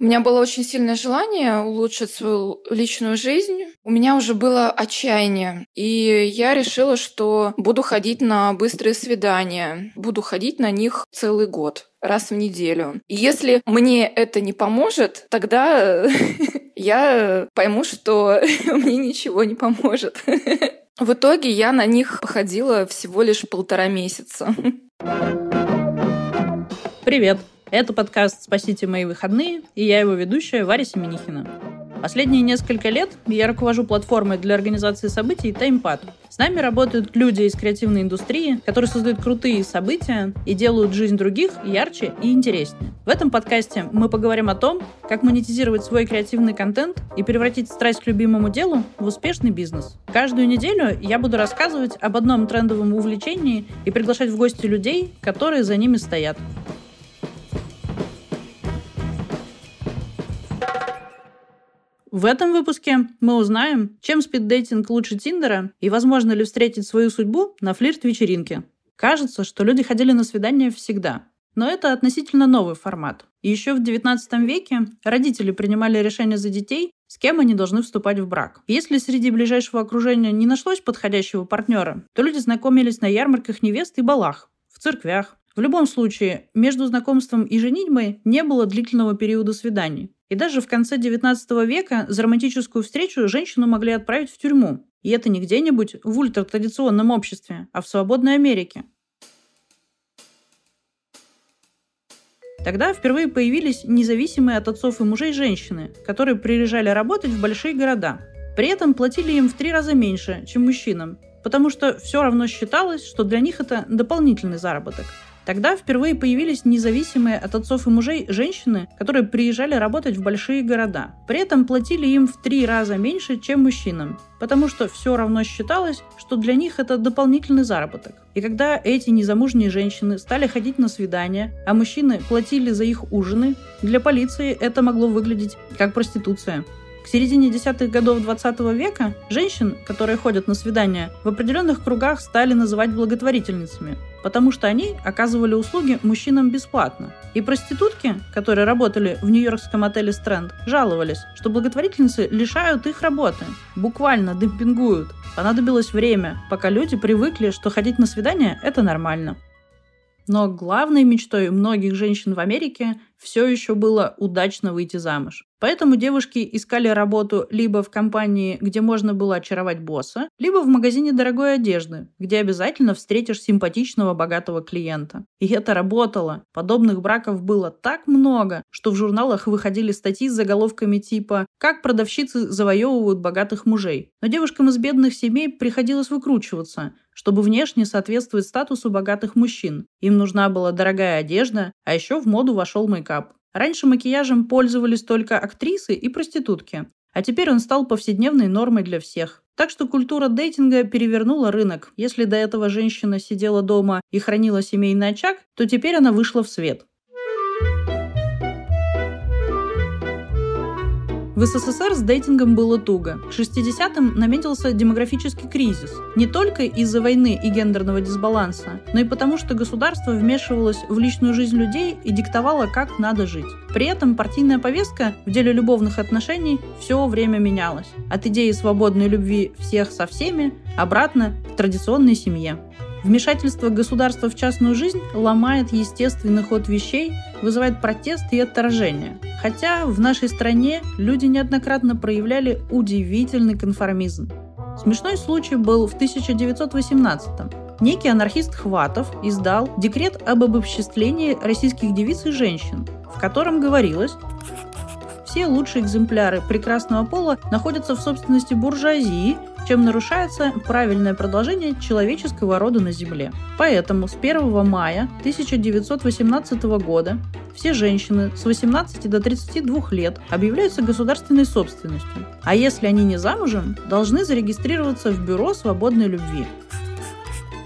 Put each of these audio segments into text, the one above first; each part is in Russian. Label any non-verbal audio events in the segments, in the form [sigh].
У меня было очень сильное желание улучшить свою личную жизнь. У меня уже было отчаяние. И я решила, что буду ходить на быстрые свидания. Буду ходить на них целый год раз в неделю. И если мне это не поможет, тогда [laughs] я пойму, что [laughs] мне ничего не поможет. В итоге я на них походила всего лишь полтора месяца. Привет! Это подкаст «Спасите мои выходные» и я его ведущая Варя Семенихина. Последние несколько лет я руковожу платформой для организации событий TimePad. С нами работают люди из креативной индустрии, которые создают крутые события и делают жизнь других ярче и интереснее. В этом подкасте мы поговорим о том, как монетизировать свой креативный контент и превратить страсть к любимому делу в успешный бизнес. Каждую неделю я буду рассказывать об одном трендовом увлечении и приглашать в гости людей, которые за ними стоят. В этом выпуске мы узнаем, чем спиддейтинг лучше Тиндера и возможно ли встретить свою судьбу на флирт-вечеринке. Кажется, что люди ходили на свидания всегда. Но это относительно новый формат. Еще в XIX веке родители принимали решение за детей, с кем они должны вступать в брак. Если среди ближайшего окружения не нашлось подходящего партнера, то люди знакомились на ярмарках невест и балах, в церквях. В любом случае, между знакомством и женитьбой не было длительного периода свиданий. И даже в конце XIX века за романтическую встречу женщину могли отправить в тюрьму. И это не где-нибудь в ультратрадиционном обществе, а в свободной Америке. Тогда впервые появились независимые от отцов и мужей женщины, которые приезжали работать в большие города. При этом платили им в три раза меньше, чем мужчинам, потому что все равно считалось, что для них это дополнительный заработок. Тогда впервые появились независимые от отцов и мужей женщины, которые приезжали работать в большие города. При этом платили им в три раза меньше, чем мужчинам, потому что все равно считалось, что для них это дополнительный заработок. И когда эти незамужние женщины стали ходить на свидания, а мужчины платили за их ужины, для полиции это могло выглядеть как проституция. К середине десятых годов 20 века женщин, которые ходят на свидания, в определенных кругах стали называть благотворительницами, потому что они оказывали услуги мужчинам бесплатно. И проститутки, которые работали в нью-йоркском отеле Стрэнд, жаловались, что благотворительницы лишают их работы, буквально демпингуют. Понадобилось время, пока люди привыкли, что ходить на свидания – это нормально. Но главной мечтой многих женщин в Америке все еще было удачно выйти замуж. Поэтому девушки искали работу либо в компании, где можно было очаровать босса, либо в магазине дорогой одежды, где обязательно встретишь симпатичного богатого клиента. И это работало. Подобных браков было так много, что в журналах выходили статьи с заголовками типа «Как продавщицы завоевывают богатых мужей». Но девушкам из бедных семей приходилось выкручиваться, чтобы внешне соответствовать статусу богатых мужчин. Им нужна была дорогая одежда, а еще в моду вошел мейкап. Раньше макияжем пользовались только актрисы и проститутки, а теперь он стал повседневной нормой для всех. Так что культура дейтинга перевернула рынок. Если до этого женщина сидела дома и хранила семейный очаг, то теперь она вышла в свет. В СССР с дейтингом было туго. К 60-м наметился демографический кризис. Не только из-за войны и гендерного дисбаланса, но и потому, что государство вмешивалось в личную жизнь людей и диктовало, как надо жить. При этом партийная повестка в деле любовных отношений все время менялась. От идеи свободной любви всех со всеми обратно к традиционной семье. Вмешательство государства в частную жизнь ломает естественный ход вещей, вызывает протест и отторжение. Хотя в нашей стране люди неоднократно проявляли удивительный конформизм. Смешной случай был в 1918-м. Некий анархист Хватов издал декрет об обобществлении российских девиц и женщин, в котором говорилось, все лучшие экземпляры прекрасного пола находятся в собственности буржуазии чем нарушается правильное продолжение человеческого рода на Земле. Поэтому с 1 мая 1918 года все женщины с 18 до 32 лет объявляются государственной собственностью, а если они не замужем, должны зарегистрироваться в Бюро свободной любви.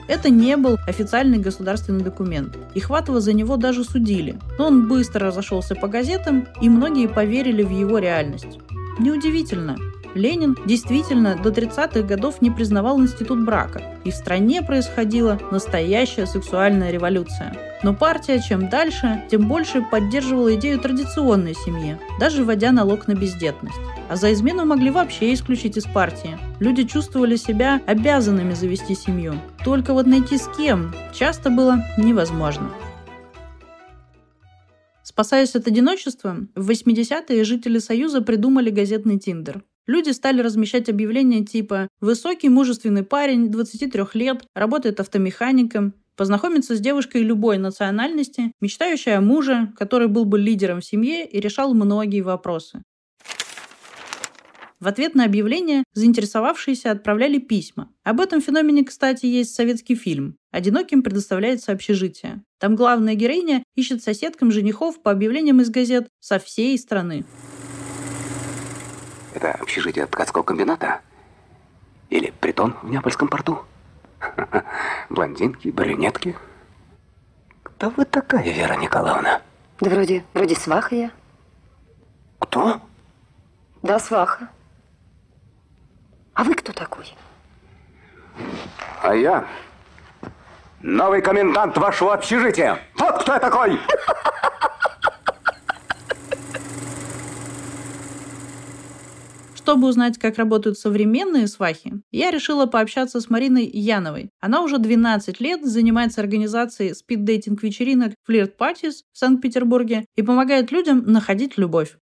Это не был официальный государственный документ, и Хватова за него даже судили. Но он быстро разошелся по газетам, и многие поверили в его реальность. Неудивительно, Ленин действительно до 30-х годов не признавал институт брака, и в стране происходила настоящая сексуальная революция. Но партия чем дальше, тем больше поддерживала идею традиционной семьи, даже вводя налог на бездетность. А за измену могли вообще исключить из партии. Люди чувствовали себя обязанными завести семью. Только вот найти с кем часто было невозможно. Спасаясь от одиночества, в 80-е жители Союза придумали газетный Тиндер. Люди стали размещать объявления типа «Высокий мужественный парень, 23 лет, работает автомехаником, познакомиться с девушкой любой национальности, мечтающей о муже, который был бы лидером в семье и решал многие вопросы. В ответ на объявление заинтересовавшиеся отправляли письма. Об этом феномене, кстати, есть советский фильм. Одиноким предоставляется общежитие. Там главная героиня ищет соседкам женихов по объявлениям из газет со всей страны. Это общежитие ткацкого комбината? Или притон в Неапольском порту? [laughs] Блондинки, брюнетки. Кто вы такая, Вера Николаевна? Да вроде, вроде сваха я. Кто? Да, сваха. А вы кто такой? А я новый комендант вашего общежития. Вот кто я такой! [laughs] Чтобы узнать, как работают современные свахи, я решила пообщаться с Мариной Яновой. Она уже 12 лет занимается организацией спид-дейтинг-вечеринок Parties в Санкт-Петербурге и помогает людям находить любовь.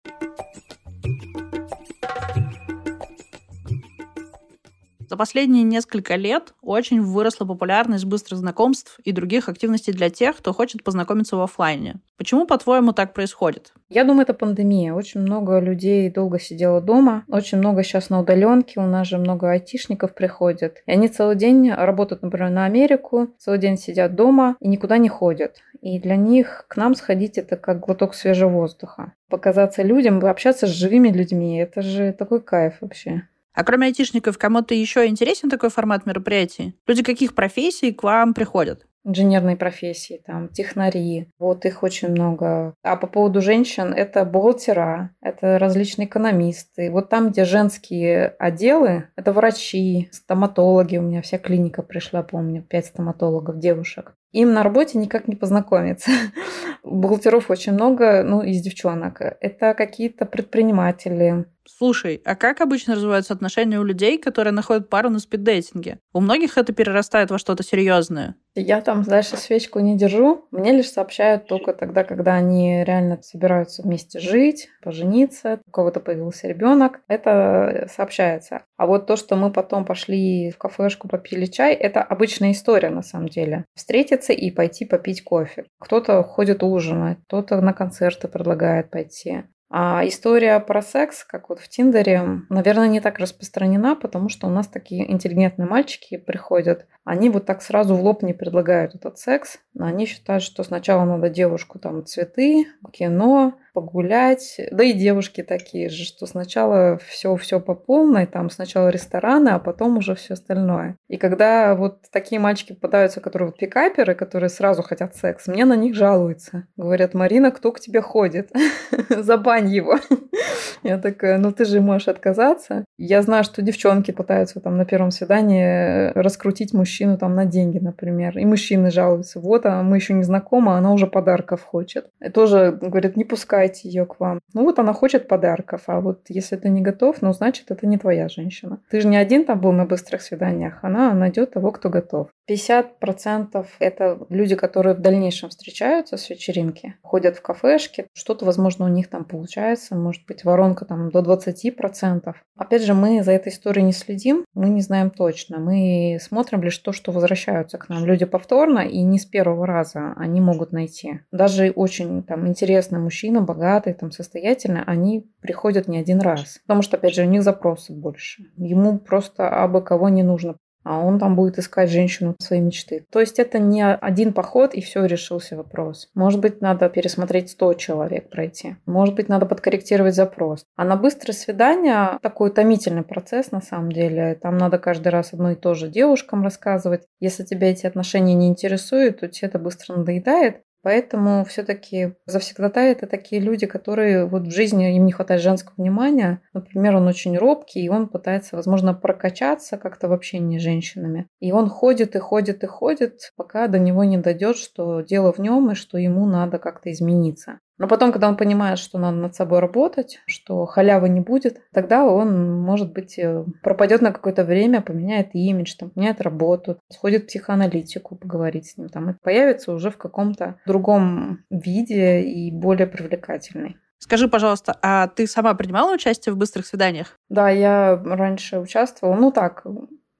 За последние несколько лет очень выросла популярность быстрых знакомств и других активностей для тех, кто хочет познакомиться в офлайне. Почему, по-твоему, так происходит? Я думаю, это пандемия. Очень много людей долго сидело дома. Очень много сейчас на удаленке. У нас же много айтишников приходят. И они целый день работают, например, на Америку, целый день сидят дома и никуда не ходят. И для них к нам сходить это как глоток свежего воздуха. Показаться людям, общаться с живыми людьми, это же такой кайф вообще. А кроме айтишников, кому-то еще интересен такой формат мероприятий? Люди каких профессий к вам приходят? инженерные профессии, там, технари, вот их очень много. А по поводу женщин, это бухгалтера, это различные экономисты. Вот там, где женские отделы, это врачи, стоматологи, у меня вся клиника пришла, помню, пять стоматологов, девушек. Им на работе никак не познакомиться. [laughs] Бухгалтеров очень много, ну, из девчонок. Это какие-то предприниматели, Слушай, а как обычно развиваются отношения у людей, которые находят пару на спиддейтинге? У многих это перерастает во что-то серьезное. Я там дальше свечку не держу. Мне лишь сообщают только тогда, когда они реально собираются вместе жить, пожениться, у кого-то появился ребенок. Это сообщается. А вот то, что мы потом пошли в кафешку, попили чай, это обычная история на самом деле. Встретиться и пойти попить кофе. Кто-то ходит ужинать, кто-то на концерты предлагает пойти. А история про секс, как вот в Тиндере, наверное, не так распространена, потому что у нас такие интеллигентные мальчики приходят, они вот так сразу в лоб не предлагают этот секс. Они считают, что сначала надо девушку там цветы, кино, погулять. Да и девушки такие же, что сначала все все по полной, там сначала рестораны, а потом уже все остальное. И когда вот такие мальчики попадаются, которые вот пикаперы, которые сразу хотят секс, мне на них жалуются. Говорят, Марина, кто к тебе ходит? [laughs] Забань его. [laughs] Я такая, ну ты же можешь отказаться. Я знаю, что девчонки пытаются там на первом свидании раскрутить мужчину там на деньги, например. И мужчины жалуются, вот, а мы еще не знакомы, она уже подарков хочет. И тоже, говорит, не пускайте ее к вам. Ну вот она хочет подарков, а вот если ты не готов, ну значит это не твоя женщина. Ты же не один там был на быстрых свиданиях, она найдет того, кто готов. 50% это люди, которые в дальнейшем встречаются с вечеринки, ходят в кафешки, что-то, возможно, у них там получается, может быть, воронка там до 20%. Опять же, мы за этой историей не следим, мы не знаем точно. Мы смотрим лишь то, что возвращаются к нам люди повторно, и не с первого раза они могут найти. Даже очень там интересный мужчина, богатый, там состоятельный, они приходят не один раз. Потому что, опять же, у них запросы больше. Ему просто абы кого не нужно а он там будет искать женщину своей мечты. То есть это не один поход и все, решился вопрос. Может быть, надо пересмотреть 100 человек пройти. Может быть, надо подкорректировать запрос. А на быстрое свидание такой утомительный процесс на самом деле. Там надо каждый раз одно и то же девушкам рассказывать. Если тебя эти отношения не интересуют, то тебе это быстро надоедает. Поэтому все-таки завсегдатаи это такие люди, которые вот в жизни им не хватает женского внимания. Например, он очень робкий, и он пытается, возможно, прокачаться как-то в общении с женщинами. И он ходит и ходит и ходит, пока до него не дойдет, что дело в нем и что ему надо как-то измениться. Но потом, когда он понимает, что надо над собой работать, что халявы не будет, тогда он, может быть, э, пропадет на какое-то время, поменяет имидж, там, поменяет работу, сходит в психоаналитику, поговорить с ним, там, и появится уже в каком-то другом виде и более привлекательный. Скажи, пожалуйста, а ты сама принимала участие в быстрых свиданиях? Да, я раньше участвовала, ну так,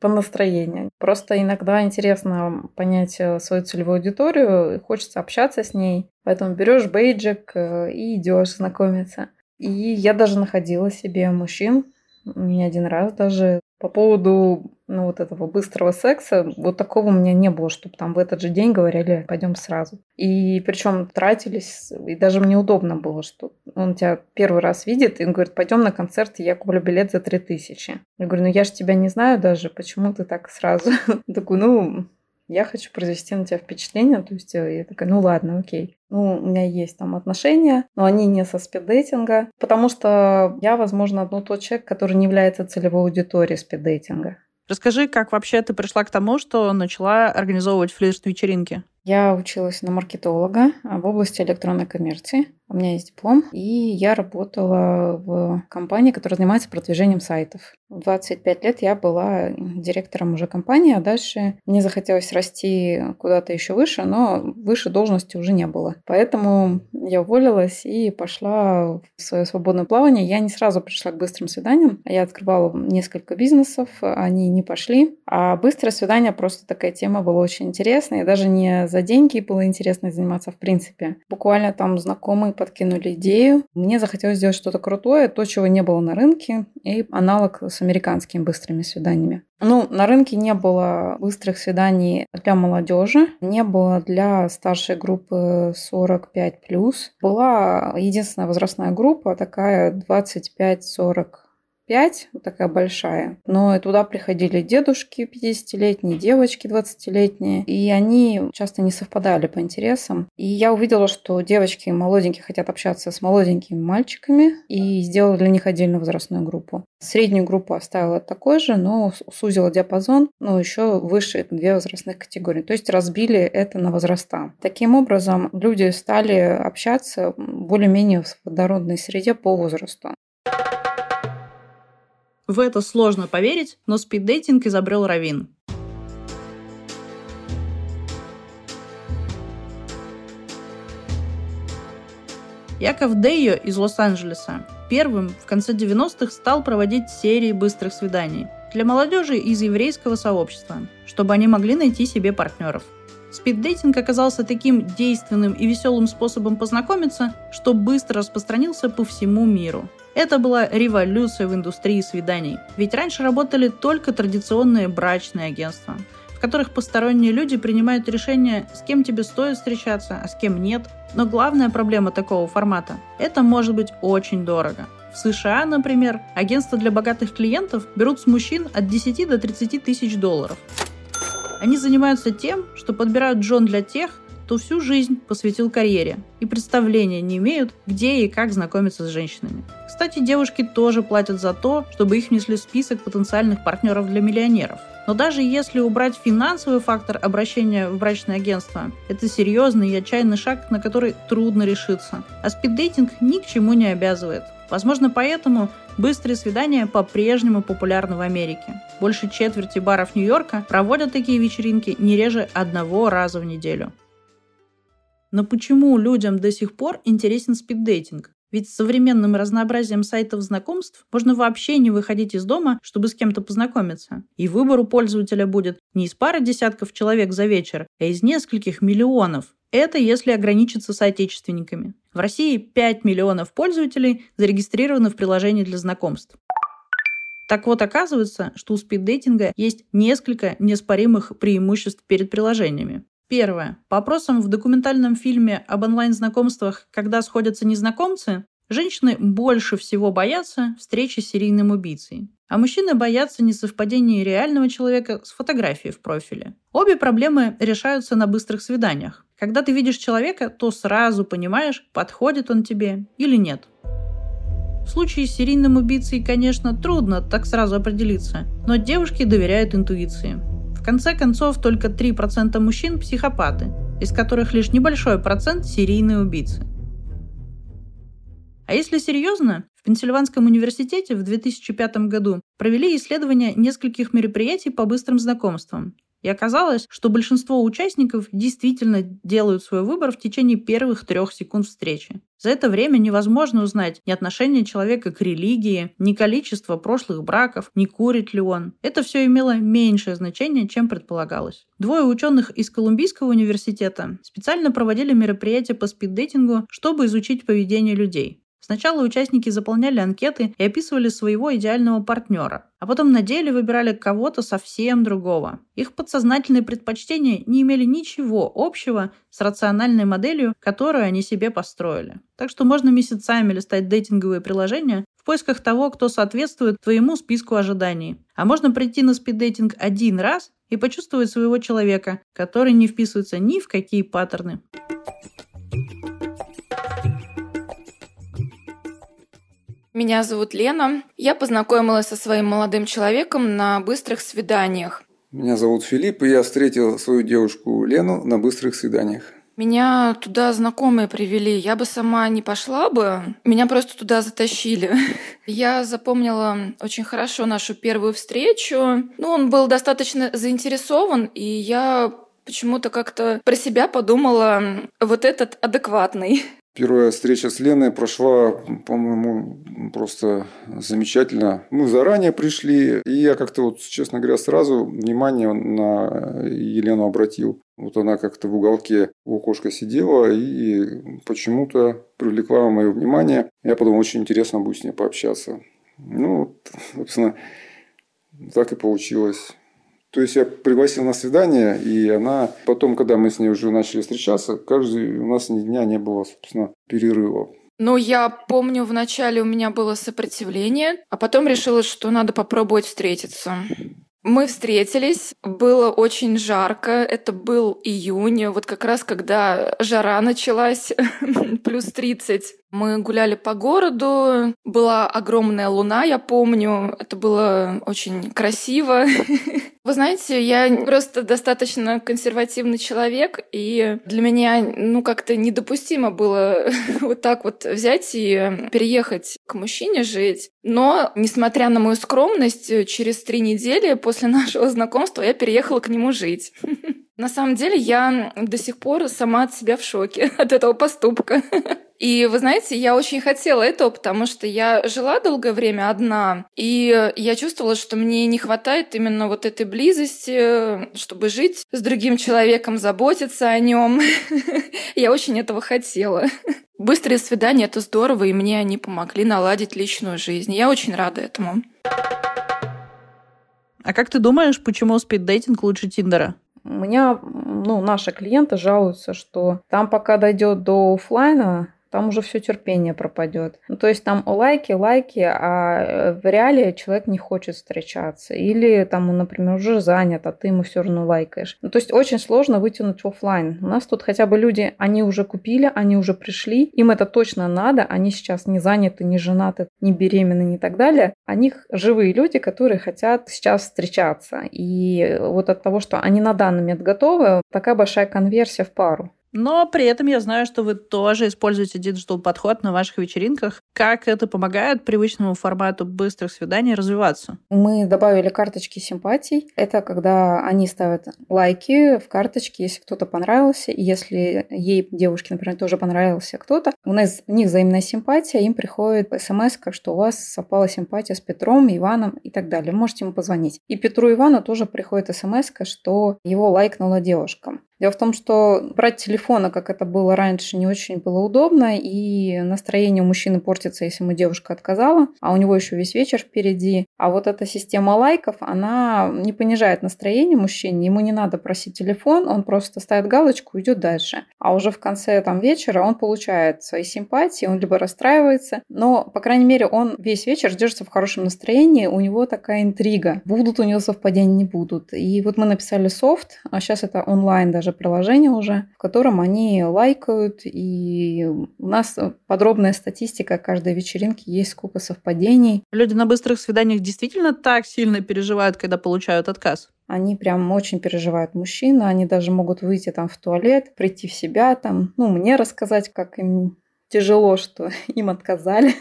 по настроению. Просто иногда интересно понять э, свою целевую аудиторию, хочется общаться с ней. Поэтому берешь бейджик э, и идешь знакомиться. И я даже находила себе мужчин, не один раз даже. По поводу ну, вот этого быстрого секса, вот такого у меня не было, чтобы там в этот же день говорили, пойдем сразу. И причем тратились, и даже мне удобно было, что он тебя первый раз видит, и он говорит, пойдем на концерт, я куплю билет за 3000. Я говорю, ну я же тебя не знаю даже, почему ты так сразу? [laughs] Такой, ну, я хочу произвести на тебя впечатление, то есть э, я такая, ну ладно, окей. Ну, у меня есть там отношения, но они не со спиддейтинга, потому что я, возможно, ну, тот человек, который не является целевой аудиторией спиддейтинга. Расскажи, как вообще ты пришла к тому, что начала организовывать флирт-вечеринки? Я училась на маркетолога в области электронной коммерции. У меня есть диплом, и я работала в компании, которая занимается продвижением сайтов. В 25 лет я была директором уже компании, а дальше мне захотелось расти куда-то еще выше, но выше должности уже не было. Поэтому я уволилась и пошла в свое свободное плавание. Я не сразу пришла к быстрым свиданиям. Я открывала несколько бизнесов, они не пошли. А быстрое свидание просто такая тема была очень интересная. И даже не за деньги было интересно заниматься в принципе. Буквально там знакомые подкинули идею. Мне захотелось сделать что-то крутое, то, чего не было на рынке, и аналог с американскими быстрыми свиданиями. Ну, на рынке не было быстрых свиданий для молодежи, не было для старшей группы 45+. Была единственная возрастная группа, такая 25-40 5, вот такая большая. Но туда приходили дедушки 50-летние, девочки 20-летние, и они часто не совпадали по интересам. И я увидела, что девочки молоденькие хотят общаться с молоденькими мальчиками, и сделала для них отдельную возрастную группу. Среднюю группу оставила такой же, но сузила диапазон, но еще выше две возрастных категории. То есть разбили это на возраста. Таким образом, люди стали общаться более-менее в водородной среде по возрасту. В это сложно поверить, но спиддейтинг изобрел Равин. Яков Дейо из Лос-Анджелеса первым в конце 90-х стал проводить серии быстрых свиданий для молодежи из еврейского сообщества, чтобы они могли найти себе партнеров. Спиддейтинг оказался таким действенным и веселым способом познакомиться, что быстро распространился по всему миру – это была революция в индустрии свиданий. Ведь раньше работали только традиционные брачные агентства, в которых посторонние люди принимают решение, с кем тебе стоит встречаться, а с кем нет. Но главная проблема такого формата – это может быть очень дорого. В США, например, агентства для богатых клиентов берут с мужчин от 10 до 30 тысяч долларов. Они занимаются тем, что подбирают Джон для тех, кто всю жизнь посвятил карьере и представления не имеют, где и как знакомиться с женщинами. Кстати, девушки тоже платят за то, чтобы их внесли в список потенциальных партнеров для миллионеров. Но даже если убрать финансовый фактор обращения в брачное агентство, это серьезный и отчаянный шаг, на который трудно решиться. А спиддейтинг ни к чему не обязывает. Возможно, поэтому быстрые свидания по-прежнему популярны в Америке. Больше четверти баров Нью-Йорка проводят такие вечеринки не реже одного раза в неделю. Но почему людям до сих пор интересен спиддейтинг? Ведь с современным разнообразием сайтов знакомств можно вообще не выходить из дома, чтобы с кем-то познакомиться. И выбор у пользователя будет не из пары десятков человек за вечер, а из нескольких миллионов. Это если ограничиться соотечественниками. В России 5 миллионов пользователей зарегистрированы в приложении для знакомств. Так вот, оказывается, что у спиддейтинга есть несколько неоспоримых преимуществ перед приложениями. Первое. По опросам в документальном фильме об онлайн-знакомствах «Когда сходятся незнакомцы» женщины больше всего боятся встречи с серийным убийцей. А мужчины боятся несовпадения реального человека с фотографией в профиле. Обе проблемы решаются на быстрых свиданиях. Когда ты видишь человека, то сразу понимаешь, подходит он тебе или нет. В случае с серийным убийцей, конечно, трудно так сразу определиться, но девушки доверяют интуиции. В конце концов, только 3% мужчин – психопаты, из которых лишь небольшой процент – серийные убийцы. А если серьезно, в Пенсильванском университете в 2005 году провели исследование нескольких мероприятий по быстрым знакомствам. И оказалось, что большинство участников действительно делают свой выбор в течение первых трех секунд встречи. За это время невозможно узнать ни отношение человека к религии, ни количество прошлых браков, ни курит ли он. Это все имело меньшее значение, чем предполагалось. Двое ученых из Колумбийского университета специально проводили мероприятия по спиддейтингу, чтобы изучить поведение людей. Сначала участники заполняли анкеты и описывали своего идеального партнера, а потом на деле выбирали кого-то совсем другого. Их подсознательные предпочтения не имели ничего общего с рациональной моделью, которую они себе построили. Так что можно месяцами листать дейтинговые приложения в поисках того, кто соответствует твоему списку ожиданий. А можно прийти на спиддейтинг один раз и почувствовать своего человека, который не вписывается ни в какие паттерны. Меня зовут Лена. Я познакомилась со своим молодым человеком на быстрых свиданиях. Меня зовут Филипп, и я встретил свою девушку Лену на быстрых свиданиях. Меня туда знакомые привели. Я бы сама не пошла бы. Меня просто туда затащили. [laughs] Я запомнила очень хорошо нашу первую встречу. Ну, он был достаточно заинтересован, и я почему-то как-то про себя подумала, вот этот адекватный. Первая встреча с Леной прошла, по-моему, просто замечательно. Мы заранее пришли, и я как-то вот, честно говоря, сразу внимание на Елену обратил. Вот она как-то в уголке у окошка сидела и почему-то привлекла мое внимание. Я подумал, очень интересно будет с ней пообщаться. Ну, собственно, так и получилось. То есть я пригласил на свидание, и она потом, когда мы с ней уже начали встречаться, каждый у нас ни дня не было, собственно, перерыва. Ну, я помню, вначале у меня было сопротивление, а потом решила, что надо попробовать встретиться. Мы встретились, было очень жарко, это был июнь, вот как раз когда жара началась, [laughs] плюс 30. Мы гуляли по городу, была огромная луна, я помню, это было очень красиво. [laughs] Вы знаете, я просто достаточно консервативный человек, и для меня, ну, как-то недопустимо было [laughs] вот так вот взять и переехать к мужчине жить. Но, несмотря на мою скромность, через три недели после [laughs] нашего знакомства я переехала к нему жить. [laughs] На самом деле я до сих пор сама от себя в шоке от этого поступка. И вы знаете, я очень хотела этого, потому что я жила долгое время одна, и я чувствовала, что мне не хватает именно вот этой близости, чтобы жить с другим человеком, заботиться о нем. [laughs] Я очень этого хотела. Быстрые свидания — это здорово, и мне они помогли наладить личную жизнь. Я очень рада этому. А как ты думаешь, почему спиддейтинг лучше Тиндера? У меня, ну, наши клиенты жалуются, что там пока дойдет до офлайна, там уже все терпение пропадет. Ну, то есть там лайки, лайки, а э, в реале человек не хочет встречаться. Или там он, например, уже занят, а ты ему все равно лайкаешь. Ну, то есть очень сложно вытянуть офлайн. У нас тут хотя бы люди, они уже купили, они уже пришли, им это точно надо, они сейчас не заняты, не женаты, не беременны, не так далее. О них живые люди, которые хотят сейчас встречаться. И вот от того, что они на данный момент готовы, такая большая конверсия в пару. Но при этом я знаю, что вы тоже используете digital подход на ваших вечеринках. Как это помогает привычному формату быстрых свиданий развиваться? Мы добавили карточки симпатий. Это когда они ставят лайки в карточке, если кто-то понравился. И если ей, девушке, например, тоже понравился кто-то, у нас у них взаимная симпатия, им приходит смс, что у вас совпала симпатия с Петром, Иваном и так далее. Можете ему позвонить. И Петру Ивану тоже приходит смс, что его лайкнула девушка. Дело в том, что брать телефона, как это было раньше, не очень было удобно, и настроение у мужчины портится, если ему девушка отказала, а у него еще весь вечер впереди. А вот эта система лайков, она не понижает настроение мужчине, ему не надо просить телефон, он просто ставит галочку и идет дальше. А уже в конце там, вечера он получает свои симпатии, он либо расстраивается, но, по крайней мере, он весь вечер держится в хорошем настроении, у него такая интрига. Будут у него совпадения, не будут. И вот мы написали софт, а сейчас это онлайн даже даже приложение уже, в котором они лайкают, и у нас подробная статистика каждой вечеринки, есть сколько совпадений. Люди на быстрых свиданиях действительно так сильно переживают, когда получают отказ? Они прям очень переживают мужчины, они даже могут выйти там в туалет, прийти в себя, там, ну, мне рассказать, как им тяжело, что [laughs] им отказали.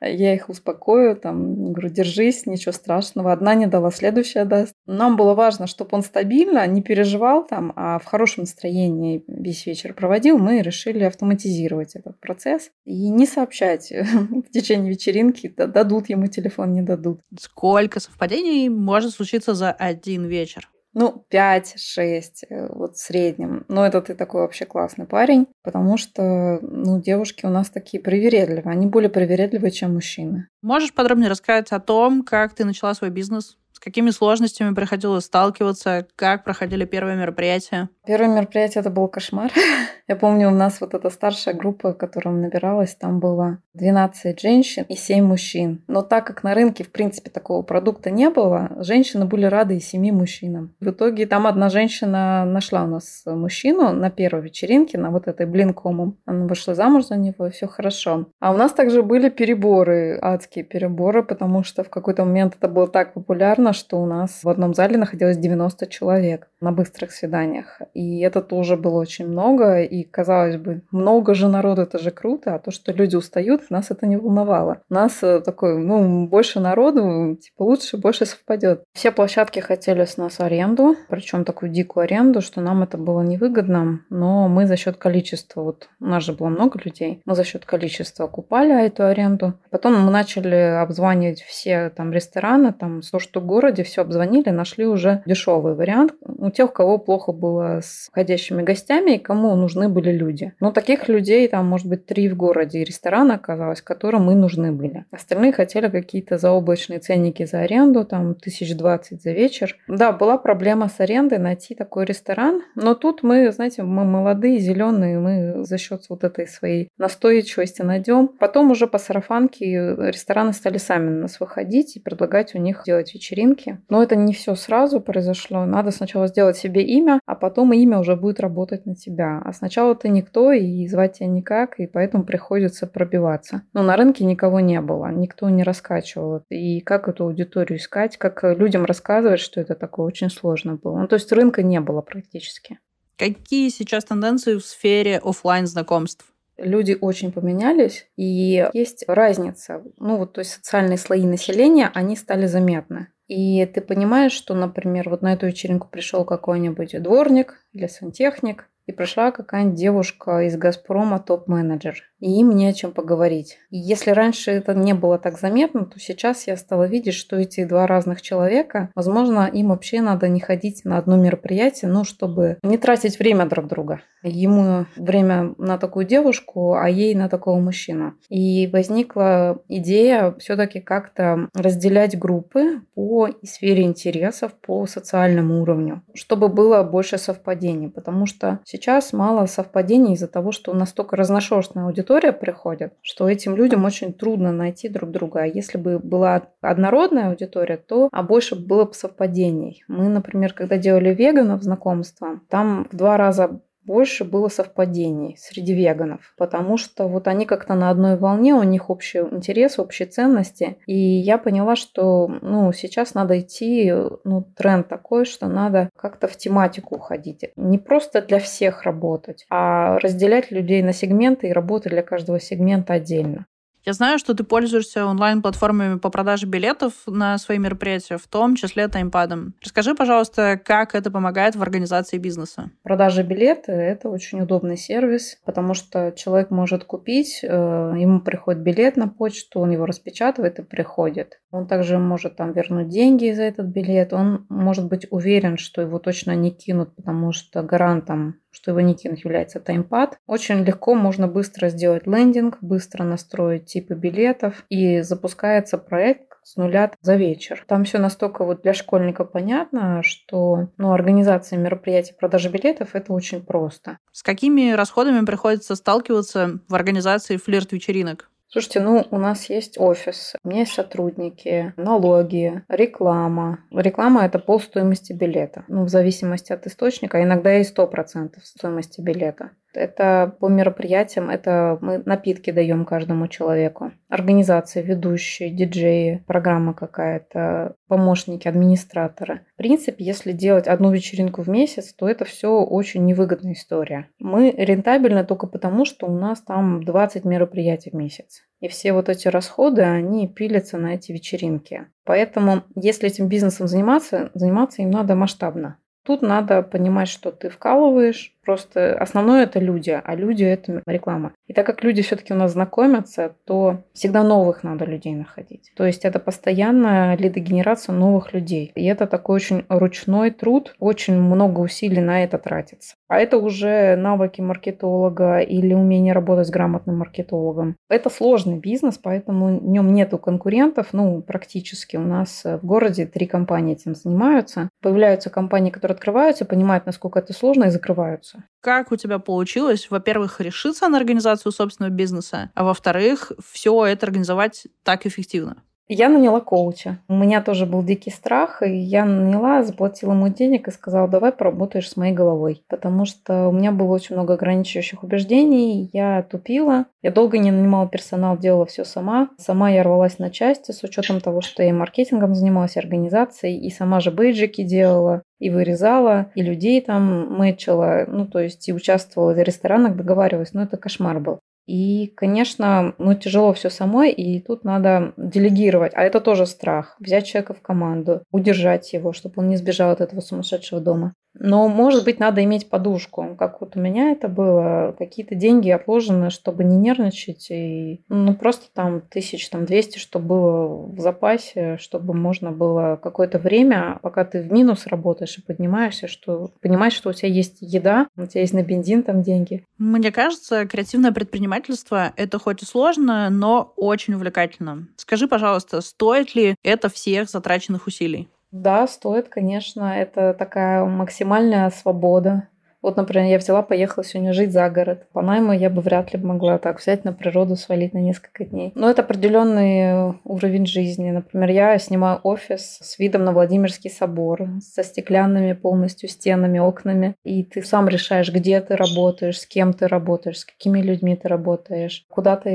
Я их успокою, там, говорю, держись, ничего страшного. Одна не дала, следующая даст. Нам было важно, чтобы он стабильно, не переживал там, а в хорошем настроении весь вечер проводил. Мы решили автоматизировать этот процесс и не сообщать [laughs] в течение вечеринки, дадут ему телефон, не дадут. Сколько совпадений может случиться за один вечер? Ну, 5-6, э, вот в среднем. Но это ты такой вообще классный парень, потому что, ну, девушки у нас такие привередливые. Они более привередливые, чем мужчины. Можешь подробнее рассказать о том, как ты начала свой бизнес? С какими сложностями приходилось сталкиваться? Как проходили первые мероприятия? Первое мероприятие это был кошмар. [laughs] Я помню, у нас вот эта старшая группа, которая набиралась, там было 12 женщин и 7 мужчин. Но так как на рынке, в принципе, такого продукта не было, женщины были рады и 7 мужчинам. В итоге там одна женщина нашла у нас мужчину на первой вечеринке, на вот этой блинкому. Она вышла замуж за него, и все хорошо. А у нас также были переборы, адские переборы, потому что в какой-то момент это было так популярно, что у нас в одном зале находилось 90 человек на быстрых свиданиях. И это тоже было очень много. И, казалось бы, много же народу, это же круто. А то, что люди устают, нас это не волновало. У нас э, такой, ну, больше народу, типа лучше, больше совпадет. Все площадки хотели с нас аренду, причем такую дикую аренду, что нам это было невыгодно. Но мы за счет количества, вот у нас же было много людей, мы за счет количества купали эту аренду. Потом мы начали обзванивать все там рестораны, там все, что в городе, все обзвонили, нашли уже дешевый вариант. У тех, у кого плохо было с входящими гостями и кому нужны были люди. Но таких людей там, может быть, три в городе и ресторан оказалось, которым мы нужны были. Остальные хотели какие-то заоблачные ценники за аренду, там, тысяч двадцать за вечер. Да, была проблема с арендой найти такой ресторан, но тут мы, знаете, мы молодые, зеленые, мы за счет вот этой своей настойчивости найдем. Потом уже по сарафанке рестораны стали сами на нас выходить и предлагать у них делать вечеринки. Но это не все сразу произошло. Надо сначала сделать себе имя, а потом имя уже будет работать на тебя. А сначала ты никто, и звать тебя никак, и поэтому приходится пробиваться. Но на рынке никого не было, никто не раскачивал. И как эту аудиторию искать, как людям рассказывать, что это такое, очень сложно было. Ну, то есть рынка не было практически. Какие сейчас тенденции в сфере офлайн знакомств? люди очень поменялись, и есть разница. Ну вот, то есть социальные слои населения, они стали заметны. И ты понимаешь, что, например, вот на эту вечеринку пришел какой-нибудь дворник или сантехник, и пришла какая-нибудь девушка из «Газпрома», топ-менеджер и им не о чем поговорить. Если раньше это не было так заметно, то сейчас я стала видеть, что эти два разных человека, возможно, им вообще надо не ходить на одно мероприятие, ну, чтобы не тратить время друг друга. Ему время на такую девушку, а ей на такого мужчину. И возникла идея все-таки как-то разделять группы по сфере интересов, по социальному уровню, чтобы было больше совпадений, потому что сейчас мало совпадений из-за того, что настолько разношерстная аудитория, приходит, что этим людям очень трудно найти друг друга. А если бы была однородная аудитория, то а больше было бы совпадений. Мы, например, когда делали веганов знакомства, там в два раза больше было совпадений среди веганов, потому что вот они как-то на одной волне, у них общий интерес, общие ценности. И я поняла, что ну, сейчас надо идти, ну, тренд такой, что надо как-то в тематику уходить. Не просто для всех работать, а разделять людей на сегменты и работать для каждого сегмента отдельно. Я знаю, что ты пользуешься онлайн-платформами по продаже билетов на свои мероприятия, в том числе таймпадом. Расскажи, пожалуйста, как это помогает в организации бизнеса? Продажа билета – это очень удобный сервис, потому что человек может купить, э, ему приходит билет на почту, он его распечатывает и приходит. Он также может там вернуть деньги за этот билет, он может быть уверен, что его точно не кинут, потому что гарантом что его никем является таймпад. Очень легко можно быстро сделать лендинг, быстро настроить типы билетов и запускается проект с нуля за вечер. Там все настолько вот для школьника понятно, что ну, организация мероприятий продажи билетов это очень просто. С какими расходами приходится сталкиваться в организации флирт-вечеринок? Слушайте, ну, у нас есть офис, у меня есть сотрудники, налоги, реклама. Реклама – это пол стоимости билета. Ну, в зависимости от источника, а иногда и 100% стоимости билета. Это по мероприятиям, это мы напитки даем каждому человеку. Организации, ведущие, диджеи, программа какая-то, помощники, администраторы. В принципе, если делать одну вечеринку в месяц, то это все очень невыгодная история. Мы рентабельны только потому, что у нас там 20 мероприятий в месяц. И все вот эти расходы, они пилятся на эти вечеринки. Поэтому, если этим бизнесом заниматься, заниматься им надо масштабно. Тут надо понимать, что ты вкалываешь. Просто основное это люди, а люди это реклама. И так как люди все-таки у нас знакомятся, то всегда новых надо людей находить. То есть это постоянная лидогенерация новых людей. И это такой очень ручной труд, очень много усилий на это тратится. А это уже навыки маркетолога или умение работать с грамотным маркетологом. Это сложный бизнес, поэтому в нем нету конкурентов, ну, практически. У нас в городе три компании этим занимаются. Появляются компании, которые открываются, понимают, насколько это сложно, и закрываются. Как у тебя получилось, во-первых, решиться на организацию собственного бизнеса, а во-вторых, все это организовать так эффективно? Я наняла коуча. У меня тоже был дикий страх, и я наняла, заплатила ему денег и сказала, давай поработаешь с моей головой. Потому что у меня было очень много ограничивающих убеждений, я тупила. Я долго не нанимала персонал, делала все сама. Сама я рвалась на части с учетом того, что я и маркетингом занималась, и организацией, и сама же бейджики делала и вырезала, и людей там мэчила, ну, то есть и участвовала в ресторанах, договаривалась, но это кошмар был. И, конечно, ну, тяжело все самой, и тут надо делегировать. А это тоже страх. Взять человека в команду, удержать его, чтобы он не сбежал от этого сумасшедшего дома. Но, может быть, надо иметь подушку, как вот у меня это было, какие-то деньги отложены, чтобы не нервничать, и ну просто там тысяч, там 200, чтобы было в запасе, чтобы можно было какое-то время, пока ты в минус работаешь и поднимаешься, что понимаешь, что у тебя есть еда, у тебя есть на бензин там деньги. Мне кажется, креативное предпринимательство — это хоть и сложно, но очень увлекательно. Скажи, пожалуйста, стоит ли это всех затраченных усилий? Да, стоит, конечно. Это такая максимальная свобода. Вот, например, я взяла, поехала сегодня жить за город. По найму я бы вряд ли могла так взять на природу, свалить на несколько дней. Но это определенный уровень жизни. Например, я снимаю офис с видом на Владимирский собор, со стеклянными полностью стенами, окнами. И ты сам решаешь, где ты работаешь, с кем ты работаешь, с какими людьми ты работаешь, куда ты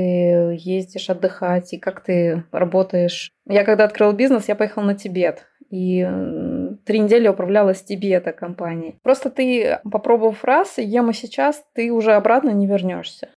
ездишь отдыхать и как ты работаешь. Я когда открыла бизнес, я поехала на Тибет и три недели управляла с Тибета компанией. Просто ты, попробовав раз, ем и сейчас, ты уже обратно не вернешься.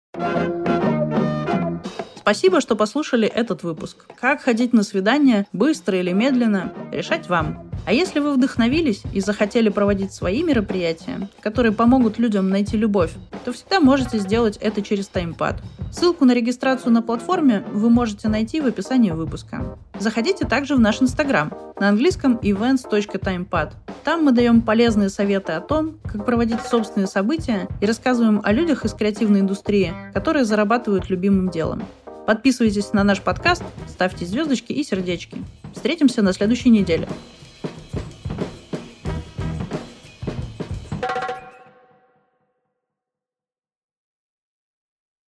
Спасибо, что послушали этот выпуск. Как ходить на свидание, быстро или медленно, решать вам. А если вы вдохновились и захотели проводить свои мероприятия, которые помогут людям найти любовь, то всегда можете сделать это через таймпад. Ссылку на регистрацию на платформе вы можете найти в описании выпуска. Заходите также в наш инстаграм на английском events.timepad. Там мы даем полезные советы о том, как проводить собственные события и рассказываем о людях из креативной индустрии, которые зарабатывают любимым делом. Подписывайтесь на наш подкаст, ставьте звездочки и сердечки. Встретимся на следующей неделе.